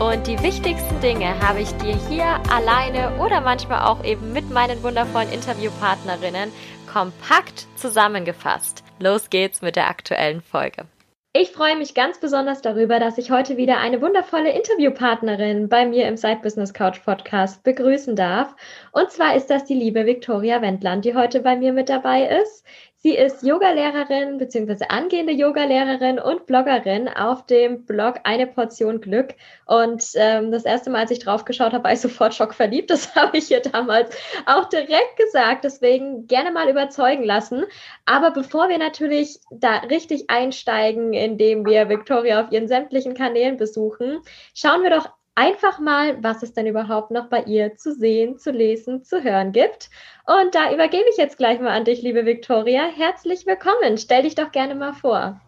und die wichtigsten Dinge habe ich dir hier alleine oder manchmal auch eben mit meinen wundervollen Interviewpartnerinnen kompakt zusammengefasst. Los geht's mit der aktuellen Folge. Ich freue mich ganz besonders darüber, dass ich heute wieder eine wundervolle Interviewpartnerin bei mir im Side Business Couch Podcast begrüßen darf. Und zwar ist das die liebe Viktoria Wendland, die heute bei mir mit dabei ist. Sie ist Yogalehrerin bzw. angehende Yogalehrerin und Bloggerin auf dem Blog Eine Portion Glück. Und ähm, das erste Mal, als ich drauf geschaut habe, war ich sofort schockverliebt. Das habe ich ihr damals auch direkt gesagt. Deswegen gerne mal überzeugen lassen. Aber bevor wir natürlich da richtig einsteigen, indem wir Victoria auf ihren sämtlichen Kanälen besuchen, schauen wir doch einfach mal, was es denn überhaupt noch bei ihr zu sehen, zu lesen, zu hören gibt. Und da übergebe ich jetzt gleich mal an dich, liebe Viktoria. Herzlich willkommen. Stell dich doch gerne mal vor.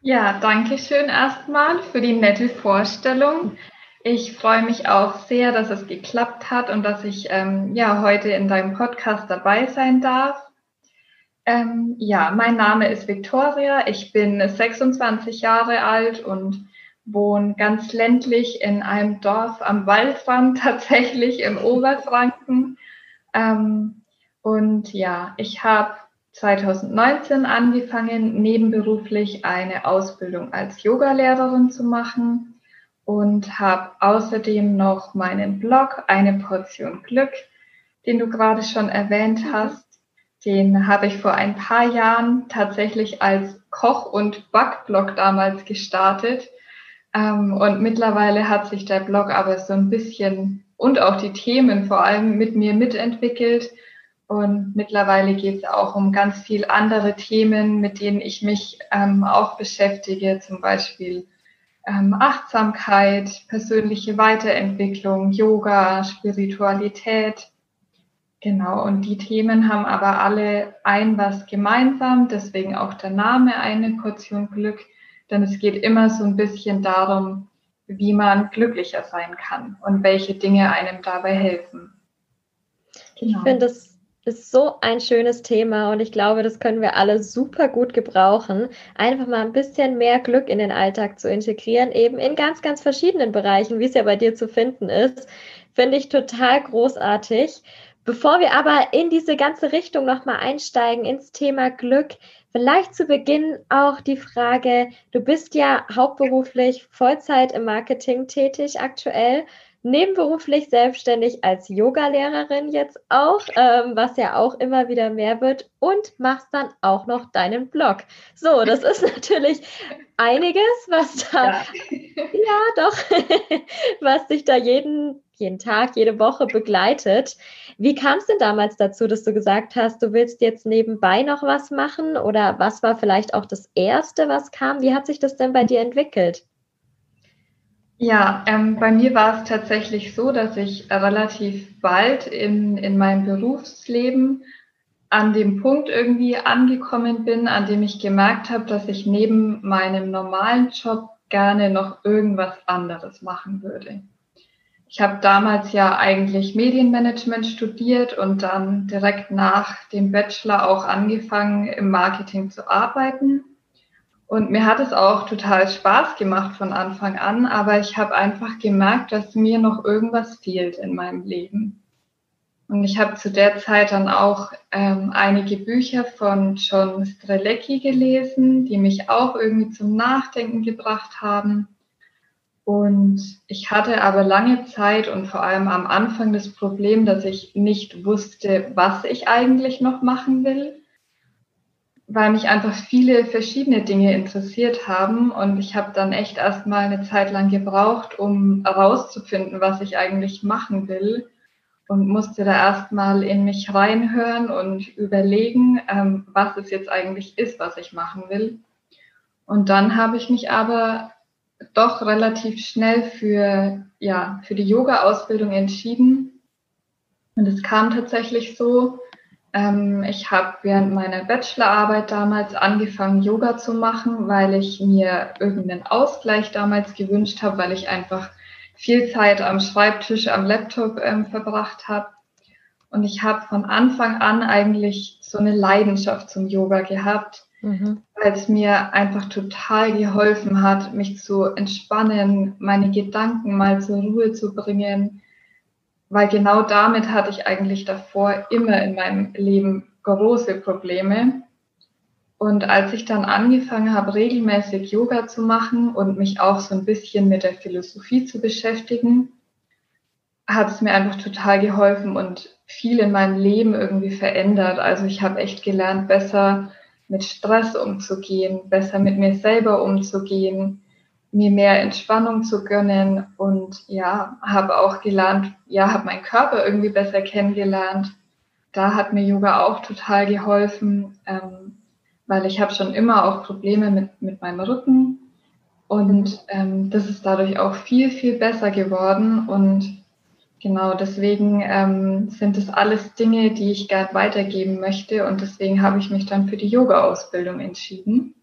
Ja, danke schön erstmal für die nette Vorstellung. Ich freue mich auch sehr, dass es geklappt hat und dass ich ähm, ja heute in deinem Podcast dabei sein darf. Ähm, ja, mein Name ist Viktoria. Ich bin 26 Jahre alt und wohne ganz ländlich in einem Dorf am Waldrand, tatsächlich im Oberfranken. Ähm, und ja, ich habe 2019 angefangen, nebenberuflich eine Ausbildung als Yogalehrerin zu machen und habe außerdem noch meinen Blog Eine Portion Glück, den du gerade schon erwähnt mhm. hast. Den habe ich vor ein paar Jahren tatsächlich als Koch- und Backblog damals gestartet ähm, und mittlerweile hat sich der Blog aber so ein bisschen und auch die Themen vor allem mit mir mitentwickelt. Und mittlerweile geht es auch um ganz viel andere Themen, mit denen ich mich ähm, auch beschäftige, zum Beispiel ähm, Achtsamkeit, persönliche Weiterentwicklung, Yoga, Spiritualität. Genau, und die Themen haben aber alle ein was gemeinsam, deswegen auch der Name eine Portion Glück denn es geht immer so ein bisschen darum, wie man glücklicher sein kann und welche Dinge einem dabei helfen. Genau. Ich finde, das ist so ein schönes Thema und ich glaube, das können wir alle super gut gebrauchen, einfach mal ein bisschen mehr Glück in den Alltag zu integrieren, eben in ganz, ganz verschiedenen Bereichen, wie es ja bei dir zu finden ist. Finde ich total großartig. Bevor wir aber in diese ganze Richtung nochmal einsteigen, ins Thema Glück, Vielleicht zu Beginn auch die Frage, du bist ja hauptberuflich Vollzeit im Marketing tätig aktuell, nebenberuflich selbstständig als Yogalehrerin jetzt auch, ähm, was ja auch immer wieder mehr wird und machst dann auch noch deinen Blog. So, das ist natürlich einiges, was da, ja, ja doch, was dich da jeden jeden Tag, jede Woche begleitet. Wie kam es denn damals dazu, dass du gesagt hast, du willst jetzt nebenbei noch was machen? Oder was war vielleicht auch das Erste, was kam? Wie hat sich das denn bei dir entwickelt? Ja, ähm, bei mir war es tatsächlich so, dass ich relativ bald in, in meinem Berufsleben an dem Punkt irgendwie angekommen bin, an dem ich gemerkt habe, dass ich neben meinem normalen Job gerne noch irgendwas anderes machen würde. Ich habe damals ja eigentlich Medienmanagement studiert und dann direkt nach dem Bachelor auch angefangen, im Marketing zu arbeiten. Und mir hat es auch total Spaß gemacht von Anfang an, aber ich habe einfach gemerkt, dass mir noch irgendwas fehlt in meinem Leben. Und ich habe zu der Zeit dann auch ähm, einige Bücher von John Strelecki gelesen, die mich auch irgendwie zum Nachdenken gebracht haben. Und ich hatte aber lange Zeit und vor allem am Anfang das Problem, dass ich nicht wusste, was ich eigentlich noch machen will, weil mich einfach viele verschiedene Dinge interessiert haben. Und ich habe dann echt erstmal eine Zeit lang gebraucht, um herauszufinden, was ich eigentlich machen will. Und musste da erstmal in mich reinhören und überlegen, ähm, was es jetzt eigentlich ist, was ich machen will. Und dann habe ich mich aber doch relativ schnell für, ja, für die Yoga-Ausbildung entschieden, Und es kam tatsächlich so, ähm, ich habe während meiner Bachelorarbeit damals angefangen, Yoga zu machen, weil ich mir irgendeinen Ausgleich damals gewünscht habe, weil ich einfach viel Zeit am Schreibtisch, am Laptop ähm, verbracht habe. Und ich habe von Anfang an eigentlich so eine Leidenschaft zum Yoga gehabt, mhm. weil es mir einfach total geholfen hat, mich zu entspannen, meine Gedanken mal zur Ruhe zu bringen, weil genau damit hatte ich eigentlich davor immer in meinem Leben große Probleme. Und als ich dann angefangen habe, regelmäßig Yoga zu machen und mich auch so ein bisschen mit der Philosophie zu beschäftigen, hat es mir einfach total geholfen und viel in meinem Leben irgendwie verändert. Also ich habe echt gelernt, besser mit Stress umzugehen, besser mit mir selber umzugehen, mir mehr Entspannung zu gönnen und ja, habe auch gelernt, ja, habe meinen Körper irgendwie besser kennengelernt. Da hat mir Yoga auch total geholfen, ähm, weil ich habe schon immer auch Probleme mit, mit meinem Rücken und ähm, das ist dadurch auch viel, viel besser geworden und genau deswegen ähm, sind es alles Dinge, die ich gern weitergeben möchte und deswegen habe ich mich dann für die Yoga-Ausbildung entschieden.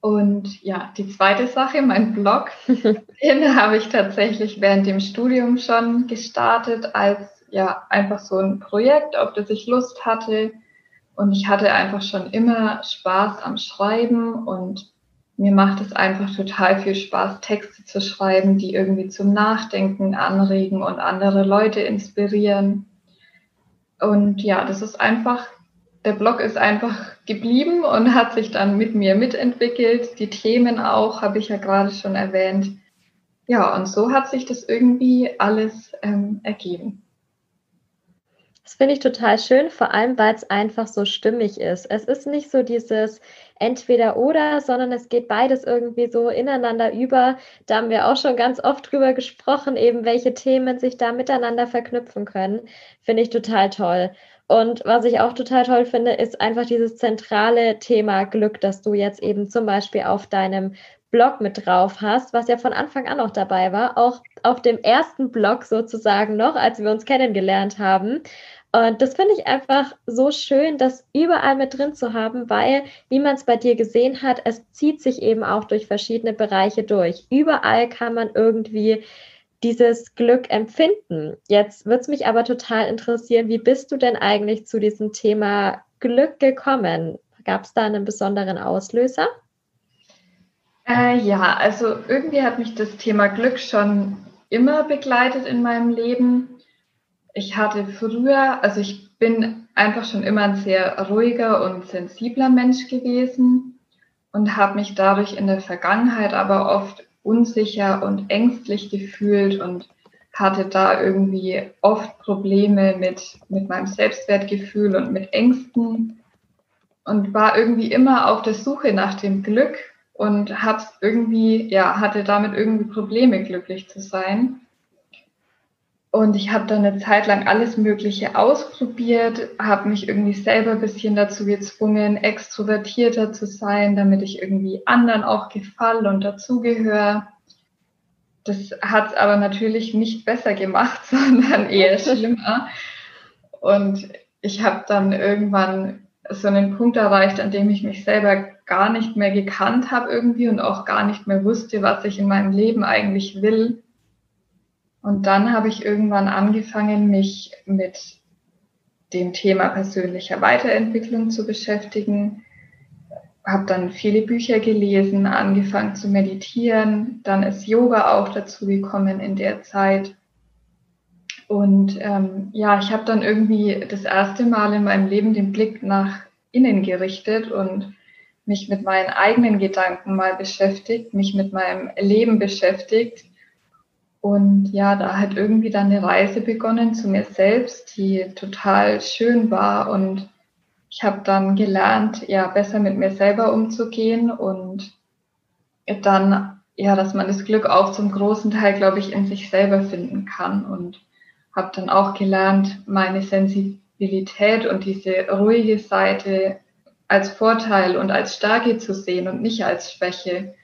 Und ja, die zweite Sache, mein Blog, den habe ich tatsächlich während dem Studium schon gestartet als ja einfach so ein Projekt, auf das ich Lust hatte. Und ich hatte einfach schon immer Spaß am Schreiben und mir macht es einfach total viel Spaß, Texte zu schreiben, die irgendwie zum Nachdenken anregen und andere Leute inspirieren. Und ja, das ist einfach der Blog ist einfach geblieben und hat sich dann mit mir mitentwickelt. Die Themen auch, habe ich ja gerade schon erwähnt. Ja, und so hat sich das irgendwie alles ähm, ergeben. Das finde ich total schön, vor allem weil es einfach so stimmig ist. Es ist nicht so dieses entweder oder, sondern es geht beides irgendwie so ineinander über. Da haben wir auch schon ganz oft drüber gesprochen, eben welche Themen sich da miteinander verknüpfen können. Finde ich total toll. Und was ich auch total toll finde, ist einfach dieses zentrale Thema Glück, das du jetzt eben zum Beispiel auf deinem Blog mit drauf hast, was ja von Anfang an noch dabei war, auch auf dem ersten Blog sozusagen noch, als wir uns kennengelernt haben. Und das finde ich einfach so schön, das überall mit drin zu haben, weil, wie man es bei dir gesehen hat, es zieht sich eben auch durch verschiedene Bereiche durch. Überall kann man irgendwie dieses Glück empfinden. Jetzt würde es mich aber total interessieren, wie bist du denn eigentlich zu diesem Thema Glück gekommen? Gab es da einen besonderen Auslöser? Äh, ja, also irgendwie hat mich das Thema Glück schon immer begleitet in meinem Leben. Ich hatte früher, also ich bin einfach schon immer ein sehr ruhiger und sensibler Mensch gewesen und habe mich dadurch in der Vergangenheit aber oft unsicher und ängstlich gefühlt und hatte da irgendwie oft Probleme mit, mit meinem Selbstwertgefühl und mit Ängsten und war irgendwie immer auf der Suche nach dem Glück und hat irgendwie, ja, hatte damit irgendwie Probleme, glücklich zu sein. Und ich habe dann eine Zeit lang alles Mögliche ausprobiert, habe mich irgendwie selber ein bisschen dazu gezwungen, extrovertierter zu sein, damit ich irgendwie anderen auch gefalle und dazugehöre. Das hat es aber natürlich nicht besser gemacht, sondern eher schlimmer. Und ich habe dann irgendwann so einen Punkt erreicht, an dem ich mich selber gar nicht mehr gekannt habe irgendwie und auch gar nicht mehr wusste, was ich in meinem Leben eigentlich will und dann habe ich irgendwann angefangen, mich mit dem Thema persönlicher Weiterentwicklung zu beschäftigen. Habe dann viele Bücher gelesen, angefangen zu meditieren. Dann ist Yoga auch dazu gekommen in der Zeit. Und ähm, ja, ich habe dann irgendwie das erste Mal in meinem Leben den Blick nach innen gerichtet und mich mit meinen eigenen Gedanken mal beschäftigt, mich mit meinem Leben beschäftigt und ja, da hat irgendwie dann eine Reise begonnen zu mir selbst, die total schön war. Und ich habe dann gelernt, ja, besser mit mir selber umzugehen und dann, ja, dass man das Glück auch zum großen Teil, glaube ich, in sich selber finden kann. Und habe dann auch gelernt, meine Sensibilität und diese ruhige Seite als Vorteil und als Stärke zu sehen und nicht als Schwäche.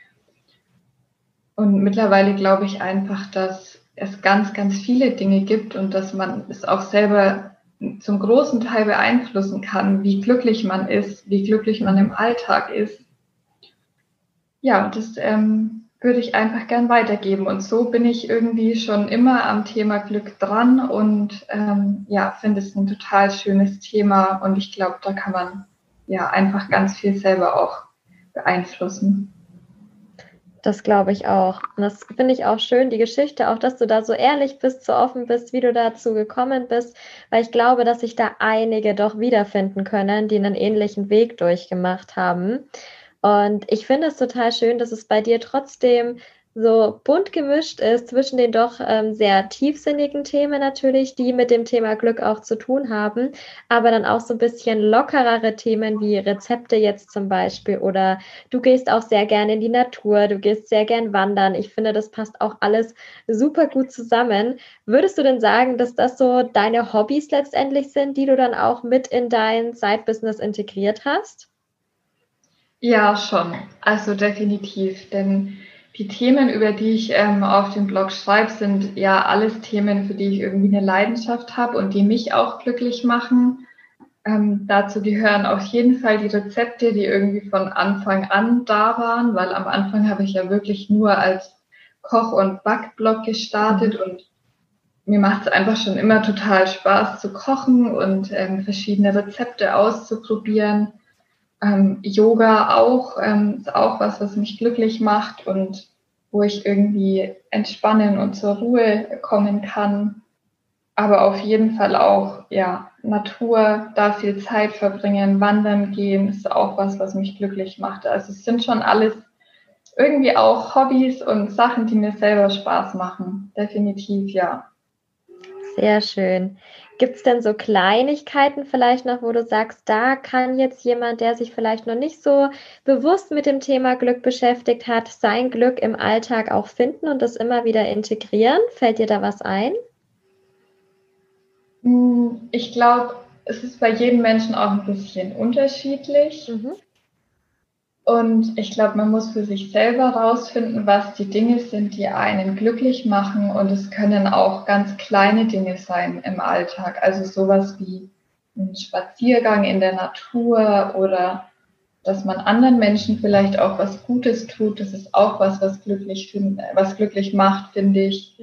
Und mittlerweile glaube ich einfach, dass es ganz, ganz viele Dinge gibt und dass man es auch selber zum großen Teil beeinflussen kann, wie glücklich man ist, wie glücklich man im Alltag ist. Ja, das ähm, würde ich einfach gern weitergeben. Und so bin ich irgendwie schon immer am Thema Glück dran und ähm, ja, finde es ein total schönes Thema und ich glaube, da kann man ja einfach ganz viel selber auch beeinflussen. Das glaube ich auch. Und das finde ich auch schön, die Geschichte, auch dass du da so ehrlich bist, so offen bist, wie du dazu gekommen bist, weil ich glaube, dass sich da einige doch wiederfinden können, die einen ähnlichen Weg durchgemacht haben. Und ich finde es total schön, dass es bei dir trotzdem so bunt gemischt ist zwischen den doch ähm, sehr tiefsinnigen Themen natürlich, die mit dem Thema Glück auch zu tun haben, aber dann auch so ein bisschen lockerere Themen wie Rezepte jetzt zum Beispiel oder du gehst auch sehr gerne in die Natur, du gehst sehr gern wandern. Ich finde, das passt auch alles super gut zusammen. Würdest du denn sagen, dass das so deine Hobbys letztendlich sind, die du dann auch mit in dein Side-Business integriert hast? Ja, schon. Also definitiv, denn die Themen, über die ich ähm, auf dem Blog schreibe, sind ja alles Themen, für die ich irgendwie eine Leidenschaft habe und die mich auch glücklich machen. Ähm, dazu gehören auf jeden Fall die Rezepte, die irgendwie von Anfang an da waren, weil am Anfang habe ich ja wirklich nur als Koch- und Backblog gestartet mhm. und mir macht es einfach schon immer total Spaß zu kochen und ähm, verschiedene Rezepte auszuprobieren. Ähm, Yoga auch, ähm, ist auch was, was mich glücklich macht und wo ich irgendwie entspannen und zur Ruhe kommen kann. Aber auf jeden Fall auch, ja, Natur, da viel Zeit verbringen, wandern gehen, ist auch was, was mich glücklich macht. Also es sind schon alles irgendwie auch Hobbys und Sachen, die mir selber Spaß machen. Definitiv, ja. Sehr schön. Gibt es denn so Kleinigkeiten vielleicht noch, wo du sagst, da kann jetzt jemand, der sich vielleicht noch nicht so bewusst mit dem Thema Glück beschäftigt hat, sein Glück im Alltag auch finden und das immer wieder integrieren? Fällt dir da was ein? Hm, ich glaube, es ist bei jedem Menschen auch ein bisschen unterschiedlich. Mhm. Und ich glaube, man muss für sich selber rausfinden, was die Dinge sind, die einen glücklich machen. Und es können auch ganz kleine Dinge sein im Alltag. Also sowas wie ein Spaziergang in der Natur oder dass man anderen Menschen vielleicht auch was Gutes tut. Das ist auch was, was glücklich, find, was glücklich macht, finde ich.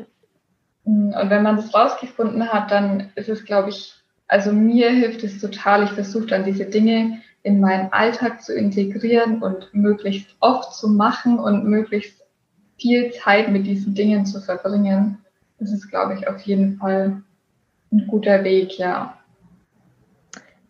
Und wenn man das rausgefunden hat, dann ist es, glaube ich, also mir hilft es total. Ich versuche dann diese Dinge in meinen Alltag zu integrieren und möglichst oft zu machen und möglichst viel Zeit mit diesen Dingen zu verbringen. Das ist, glaube ich, auf jeden Fall ein guter Weg, ja.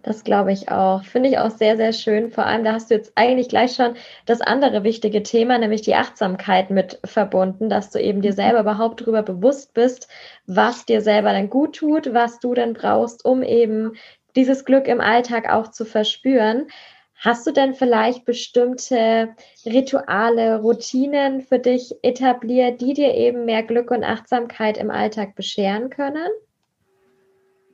Das glaube ich auch. Finde ich auch sehr, sehr schön. Vor allem, da hast du jetzt eigentlich gleich schon das andere wichtige Thema, nämlich die Achtsamkeit mit verbunden, dass du eben dir mhm. selber überhaupt darüber bewusst bist, was dir selber dann gut tut, was du denn brauchst, um eben dieses Glück im Alltag auch zu verspüren. Hast du denn vielleicht bestimmte Rituale, Routinen für dich etabliert, die dir eben mehr Glück und Achtsamkeit im Alltag bescheren können?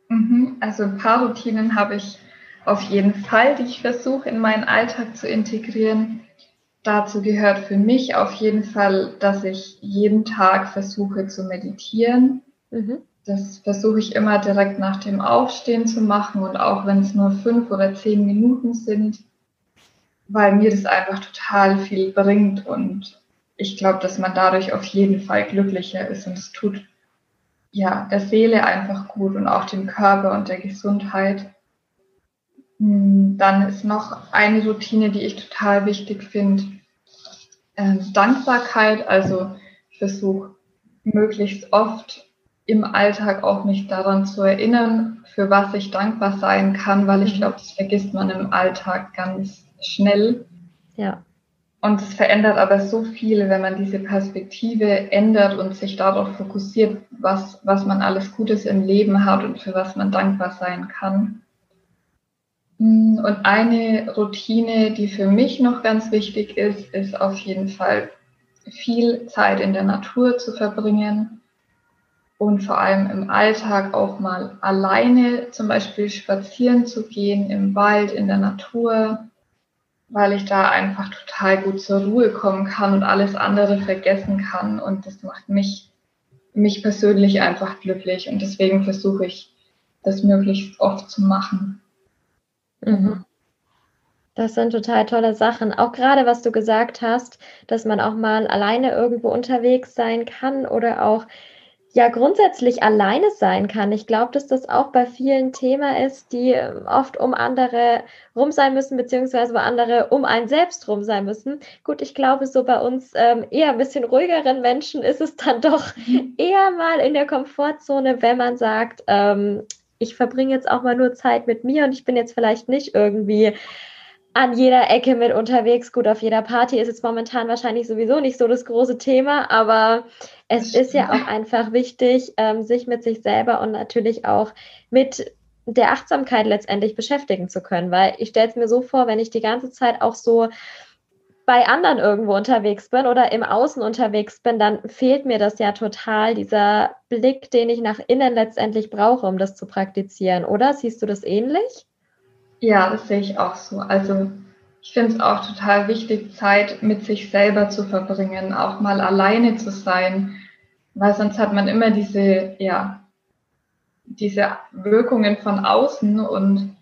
Mhm, also ein paar Routinen habe ich auf jeden Fall, die ich versuche in meinen Alltag zu integrieren. Dazu gehört für mich auf jeden Fall, dass ich jeden Tag versuche zu meditieren. Mhm. Das versuche ich immer direkt nach dem Aufstehen zu machen und auch wenn es nur fünf oder zehn Minuten sind, weil mir das einfach total viel bringt und ich glaube, dass man dadurch auf jeden Fall glücklicher ist und es tut ja der Seele einfach gut und auch dem Körper und der Gesundheit. Hm, dann ist noch eine Routine, die ich total wichtig finde, äh, Dankbarkeit. Also ich versuche möglichst oft im Alltag auch mich daran zu erinnern, für was ich dankbar sein kann, weil ich mhm. glaube, das vergisst man im Alltag ganz schnell. Ja. Und es verändert aber so viel, wenn man diese Perspektive ändert und sich darauf fokussiert, was, was man alles Gutes im Leben hat und für was man dankbar sein kann. Und eine Routine, die für mich noch ganz wichtig ist, ist auf jeden Fall viel Zeit in der Natur zu verbringen und vor allem im Alltag auch mal alleine zum Beispiel spazieren zu gehen im Wald, in der Natur, weil ich da einfach total gut zur Ruhe kommen kann und alles andere vergessen kann. Und das macht mich mich persönlich einfach glücklich und deswegen versuche ich, das möglichst oft zu machen. Mhm. Das sind total tolle Sachen. Auch gerade, was du gesagt hast, dass man auch mal alleine irgendwo unterwegs sein kann oder auch ja grundsätzlich alleine sein kann. Ich glaube, dass das auch bei vielen Thema ist, die ähm, oft um andere rum sein müssen, beziehungsweise bei andere um einen selbst rum sein müssen. Gut, ich glaube, so bei uns ähm, eher ein bisschen ruhigeren Menschen ist es dann doch mhm. eher mal in der Komfortzone, wenn man sagt, ähm, ich verbringe jetzt auch mal nur Zeit mit mir und ich bin jetzt vielleicht nicht irgendwie an jeder Ecke mit unterwegs. Gut, auf jeder Party ist jetzt momentan wahrscheinlich sowieso nicht so das große Thema, aber es ist ja auch einfach wichtig, ähm, sich mit sich selber und natürlich auch mit der Achtsamkeit letztendlich beschäftigen zu können, weil ich stelle es mir so vor, wenn ich die ganze Zeit auch so bei anderen irgendwo unterwegs bin oder im Außen unterwegs bin, dann fehlt mir das ja total, dieser Blick, den ich nach innen letztendlich brauche, um das zu praktizieren, oder? Siehst du das ähnlich? Ja, das sehe ich auch so. Also ich finde es auch total wichtig, Zeit mit sich selber zu verbringen, auch mal alleine zu sein, weil sonst hat man immer diese, ja, diese Wirkungen von außen und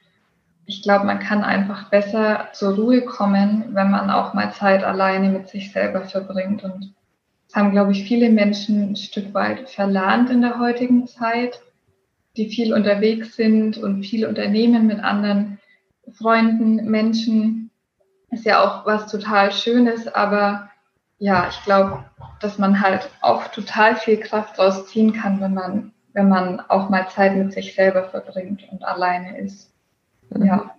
ich glaube, man kann einfach besser zur Ruhe kommen, wenn man auch mal Zeit alleine mit sich selber verbringt. Und das haben, glaube ich, viele Menschen ein Stück weit verlernt in der heutigen Zeit, die viel unterwegs sind und viel unternehmen mit anderen Freunden, Menschen, ist ja auch was total Schönes, aber ja, ich glaube, dass man halt auch total viel Kraft draus ziehen kann, wenn man, wenn man auch mal Zeit mit sich selber verbringt und alleine ist. Ja.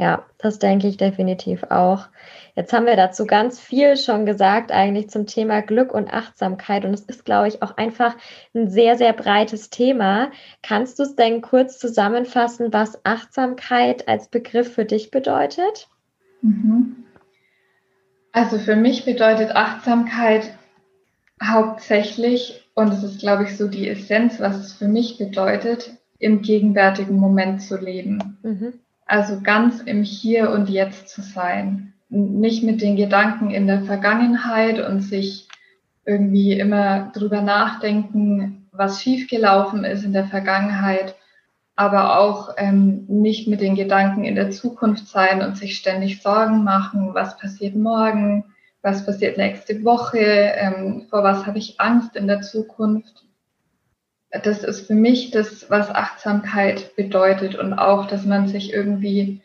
Ja, das denke ich definitiv auch. Jetzt haben wir dazu ganz viel schon gesagt, eigentlich zum Thema Glück und Achtsamkeit. Und es ist, glaube ich, auch einfach ein sehr, sehr breites Thema. Kannst du es denn kurz zusammenfassen, was Achtsamkeit als Begriff für dich bedeutet? Mhm. Also für mich bedeutet Achtsamkeit hauptsächlich, und es ist, glaube ich, so die Essenz, was es für mich bedeutet, im gegenwärtigen Moment zu leben. Mhm. Also ganz im Hier und Jetzt zu sein. Nicht mit den Gedanken in der Vergangenheit und sich irgendwie immer drüber nachdenken, was schiefgelaufen ist in der Vergangenheit, aber auch ähm, nicht mit den Gedanken in der Zukunft sein und sich ständig Sorgen machen, was passiert morgen, was passiert nächste Woche, ähm, vor was habe ich Angst in der Zukunft das ist für mich das, was Achtsamkeit bedeutet und auch, dass man sich irgendwie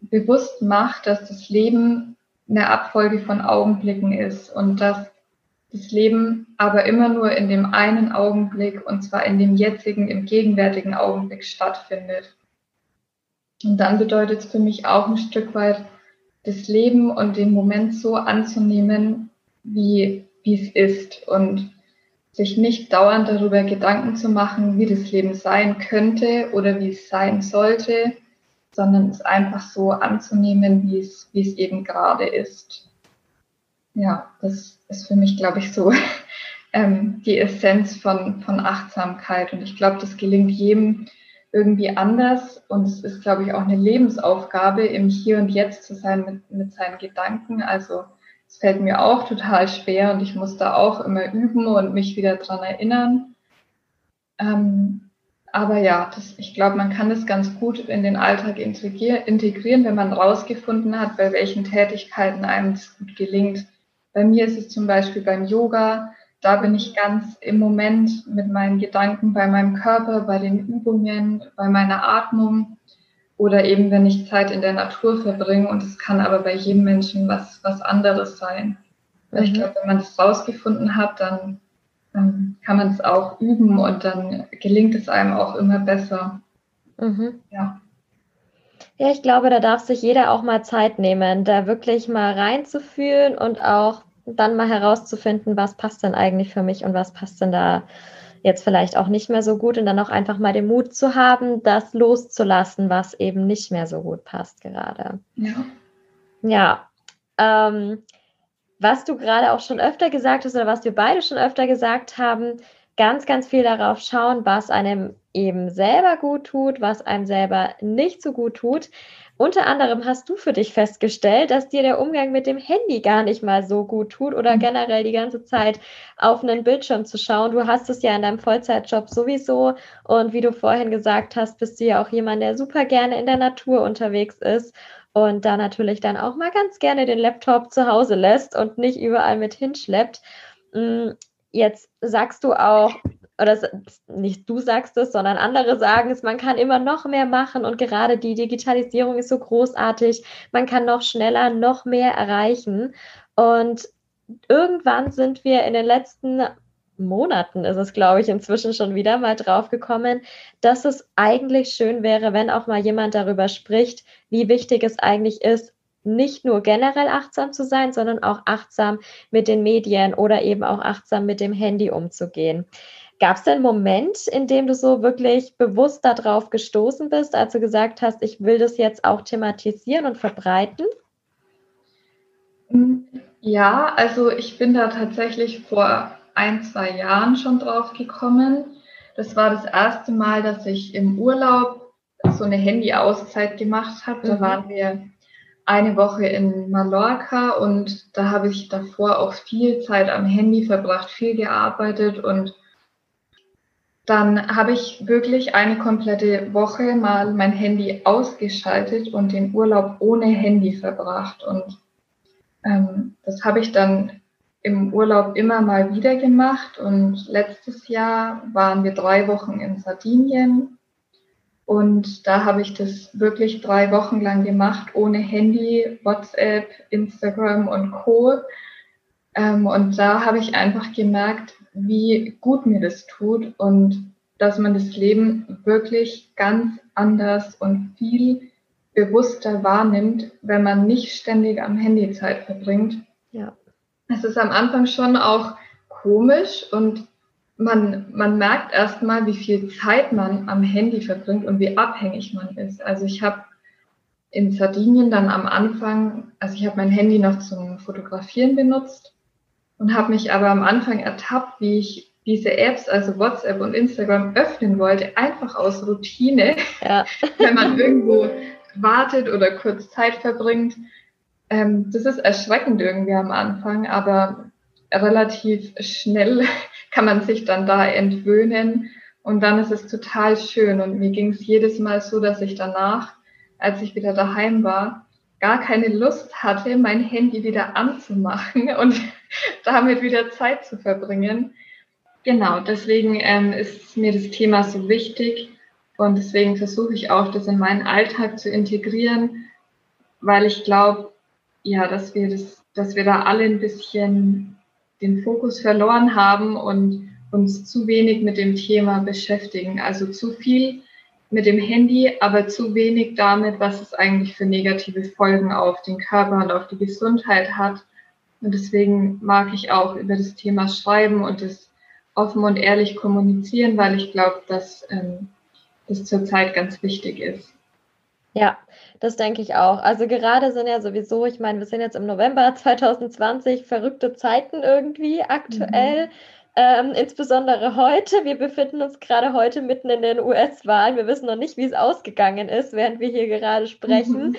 bewusst macht, dass das Leben eine Abfolge von Augenblicken ist und dass das Leben aber immer nur in dem einen Augenblick und zwar in dem jetzigen, im gegenwärtigen Augenblick stattfindet. Und dann bedeutet es für mich auch ein Stück weit, das Leben und den Moment so anzunehmen, wie, wie es ist und sich nicht dauernd darüber Gedanken zu machen, wie das Leben sein könnte oder wie es sein sollte, sondern es einfach so anzunehmen, wie es, wie es eben gerade ist. Ja, das ist für mich, glaube ich, so ähm, die Essenz von, von Achtsamkeit. Und ich glaube, das gelingt jedem irgendwie anders. Und es ist, glaube ich, auch eine Lebensaufgabe, im Hier und Jetzt zu sein mit, mit seinen Gedanken. Also es fällt mir auch total schwer und ich muss da auch immer üben und mich wieder dran erinnern. Ähm, aber ja, das, ich glaube, man kann das ganz gut in den Alltag integrieren, wenn man rausgefunden hat, bei welchen Tätigkeiten einem das gut gelingt. Bei mir ist es zum Beispiel beim Yoga. Da bin ich ganz im Moment mit meinen Gedanken bei meinem Körper, bei den Übungen, bei meiner Atmung. Oder eben, wenn ich Zeit in der Natur verbringe und es kann aber bei jedem Menschen was, was anderes sein. Mhm. Ich glaube, wenn man es rausgefunden hat, dann ähm, kann man es auch üben und dann gelingt es einem auch immer besser. Mhm. Ja. Ja, ich glaube, da darf sich jeder auch mal Zeit nehmen, da wirklich mal reinzufühlen und auch dann mal herauszufinden, was passt denn eigentlich für mich und was passt denn da jetzt vielleicht auch nicht mehr so gut und dann auch einfach mal den Mut zu haben, das loszulassen, was eben nicht mehr so gut passt gerade. Ja. Ja. Ähm, was du gerade auch schon öfter gesagt hast oder was wir beide schon öfter gesagt haben, ganz, ganz viel darauf schauen, was einem eben selber gut tut, was einem selber nicht so gut tut. Unter anderem hast du für dich festgestellt, dass dir der Umgang mit dem Handy gar nicht mal so gut tut oder mhm. generell die ganze Zeit auf einen Bildschirm zu schauen. Du hast es ja in deinem Vollzeitjob sowieso und wie du vorhin gesagt hast, bist du ja auch jemand, der super gerne in der Natur unterwegs ist und da natürlich dann auch mal ganz gerne den Laptop zu Hause lässt und nicht überall mit hinschleppt. Mm, jetzt sagst du auch, oder nicht du sagst es, sondern andere sagen es, man kann immer noch mehr machen und gerade die Digitalisierung ist so großartig, man kann noch schneller, noch mehr erreichen. Und irgendwann sind wir in den letzten Monaten ist es, glaube ich, inzwischen schon wieder mal drauf gekommen, dass es eigentlich schön wäre, wenn auch mal jemand darüber spricht, wie wichtig es eigentlich ist, nicht nur generell achtsam zu sein, sondern auch achtsam mit den Medien oder eben auch achtsam mit dem Handy umzugehen. Gab es denn einen Moment, in dem du so wirklich bewusst darauf gestoßen bist, als du gesagt hast, ich will das jetzt auch thematisieren und verbreiten? Ja, also ich bin da tatsächlich vor ein, zwei Jahren schon drauf gekommen. Das war das erste Mal, dass ich im Urlaub so eine Handy-Auszeit gemacht habe. Da mhm. waren wir eine Woche in Mallorca und da habe ich davor auch viel Zeit am Handy verbracht, viel gearbeitet und dann habe ich wirklich eine komplette Woche mal mein Handy ausgeschaltet und den Urlaub ohne Handy verbracht. Und ähm, das habe ich dann im Urlaub immer mal wieder gemacht. Und letztes Jahr waren wir drei Wochen in Sardinien und da habe ich das wirklich drei Wochen lang gemacht, ohne Handy, WhatsApp, Instagram und Co. Ähm, und da habe ich einfach gemerkt, wie gut mir das tut und dass man das Leben wirklich ganz anders und viel bewusster wahrnimmt, wenn man nicht ständig am Handy Zeit verbringt. Ja. Es ist am Anfang schon auch komisch und man, man merkt erstmal, wie viel Zeit man am Handy verbringt und wie abhängig man ist. Also ich habe in Sardinien dann am Anfang, also ich habe mein Handy noch zum Fotografieren benutzt und habe mich aber am Anfang ertappt, wie ich diese Apps, also WhatsApp und Instagram öffnen wollte, einfach aus Routine, ja. wenn man irgendwo wartet oder kurz Zeit verbringt. Ähm, das ist erschreckend irgendwie am Anfang, aber relativ schnell kann man sich dann da entwöhnen und dann ist es total schön. Und mir ging es jedes Mal so, dass ich danach, als ich wieder daheim war, gar keine Lust hatte, mein Handy wieder anzumachen und damit wieder Zeit zu verbringen. Genau, deswegen ähm, ist mir das Thema so wichtig und deswegen versuche ich auch, das in meinen Alltag zu integrieren, weil ich glaube, ja, dass wir das, dass wir da alle ein bisschen den Fokus verloren haben und uns zu wenig mit dem Thema beschäftigen. Also zu viel mit dem Handy, aber zu wenig damit, was es eigentlich für negative Folgen auf den Körper und auf die Gesundheit hat. Und deswegen mag ich auch über das Thema schreiben und das offen und ehrlich kommunizieren, weil ich glaube, dass ähm, das zurzeit ganz wichtig ist. Ja, das denke ich auch. Also gerade sind ja sowieso, ich meine, wir sind jetzt im November 2020, verrückte Zeiten irgendwie aktuell. Mhm. Ähm, insbesondere heute. Wir befinden uns gerade heute mitten in den US-Wahlen. Wir wissen noch nicht, wie es ausgegangen ist, während wir hier gerade sprechen. Mhm.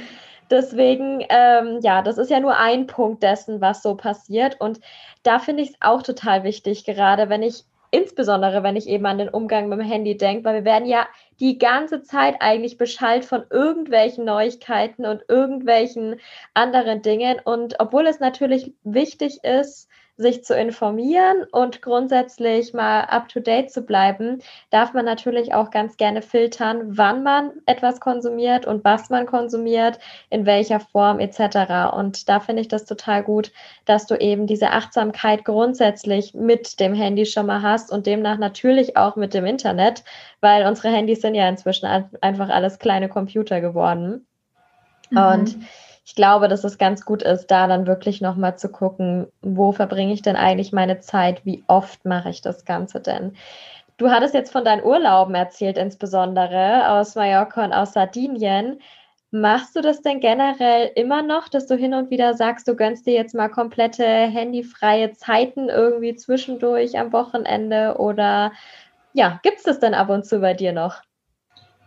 Deswegen, ähm, ja, das ist ja nur ein Punkt dessen, was so passiert. Und da finde ich es auch total wichtig, gerade wenn ich insbesondere wenn ich eben an den Umgang mit dem Handy denke, weil wir werden ja die ganze Zeit eigentlich beschallt von irgendwelchen Neuigkeiten und irgendwelchen anderen Dingen. Und obwohl es natürlich wichtig ist, sich zu informieren und grundsätzlich mal up-to-date zu bleiben, darf man natürlich auch ganz gerne filtern, wann man etwas konsumiert und was man konsumiert, in welcher Form etc. Und da finde ich das total gut, dass du eben diese Achtsamkeit grundsätzlich mit dem Handy schon mal hast und demnach natürlich auch mit dem Internet, weil unsere Handys sind ja inzwischen einfach alles kleine Computer geworden. Mhm. Und ich glaube, dass es ganz gut ist, da dann wirklich nochmal zu gucken, wo verbringe ich denn eigentlich meine Zeit, wie oft mache ich das Ganze denn. Du hattest jetzt von deinen Urlauben erzählt, insbesondere aus Mallorca und aus Sardinien. Machst du das denn generell immer noch, dass du hin und wieder sagst, du gönnst dir jetzt mal komplette handyfreie Zeiten irgendwie zwischendurch am Wochenende oder ja, gibt es das denn ab und zu bei dir noch?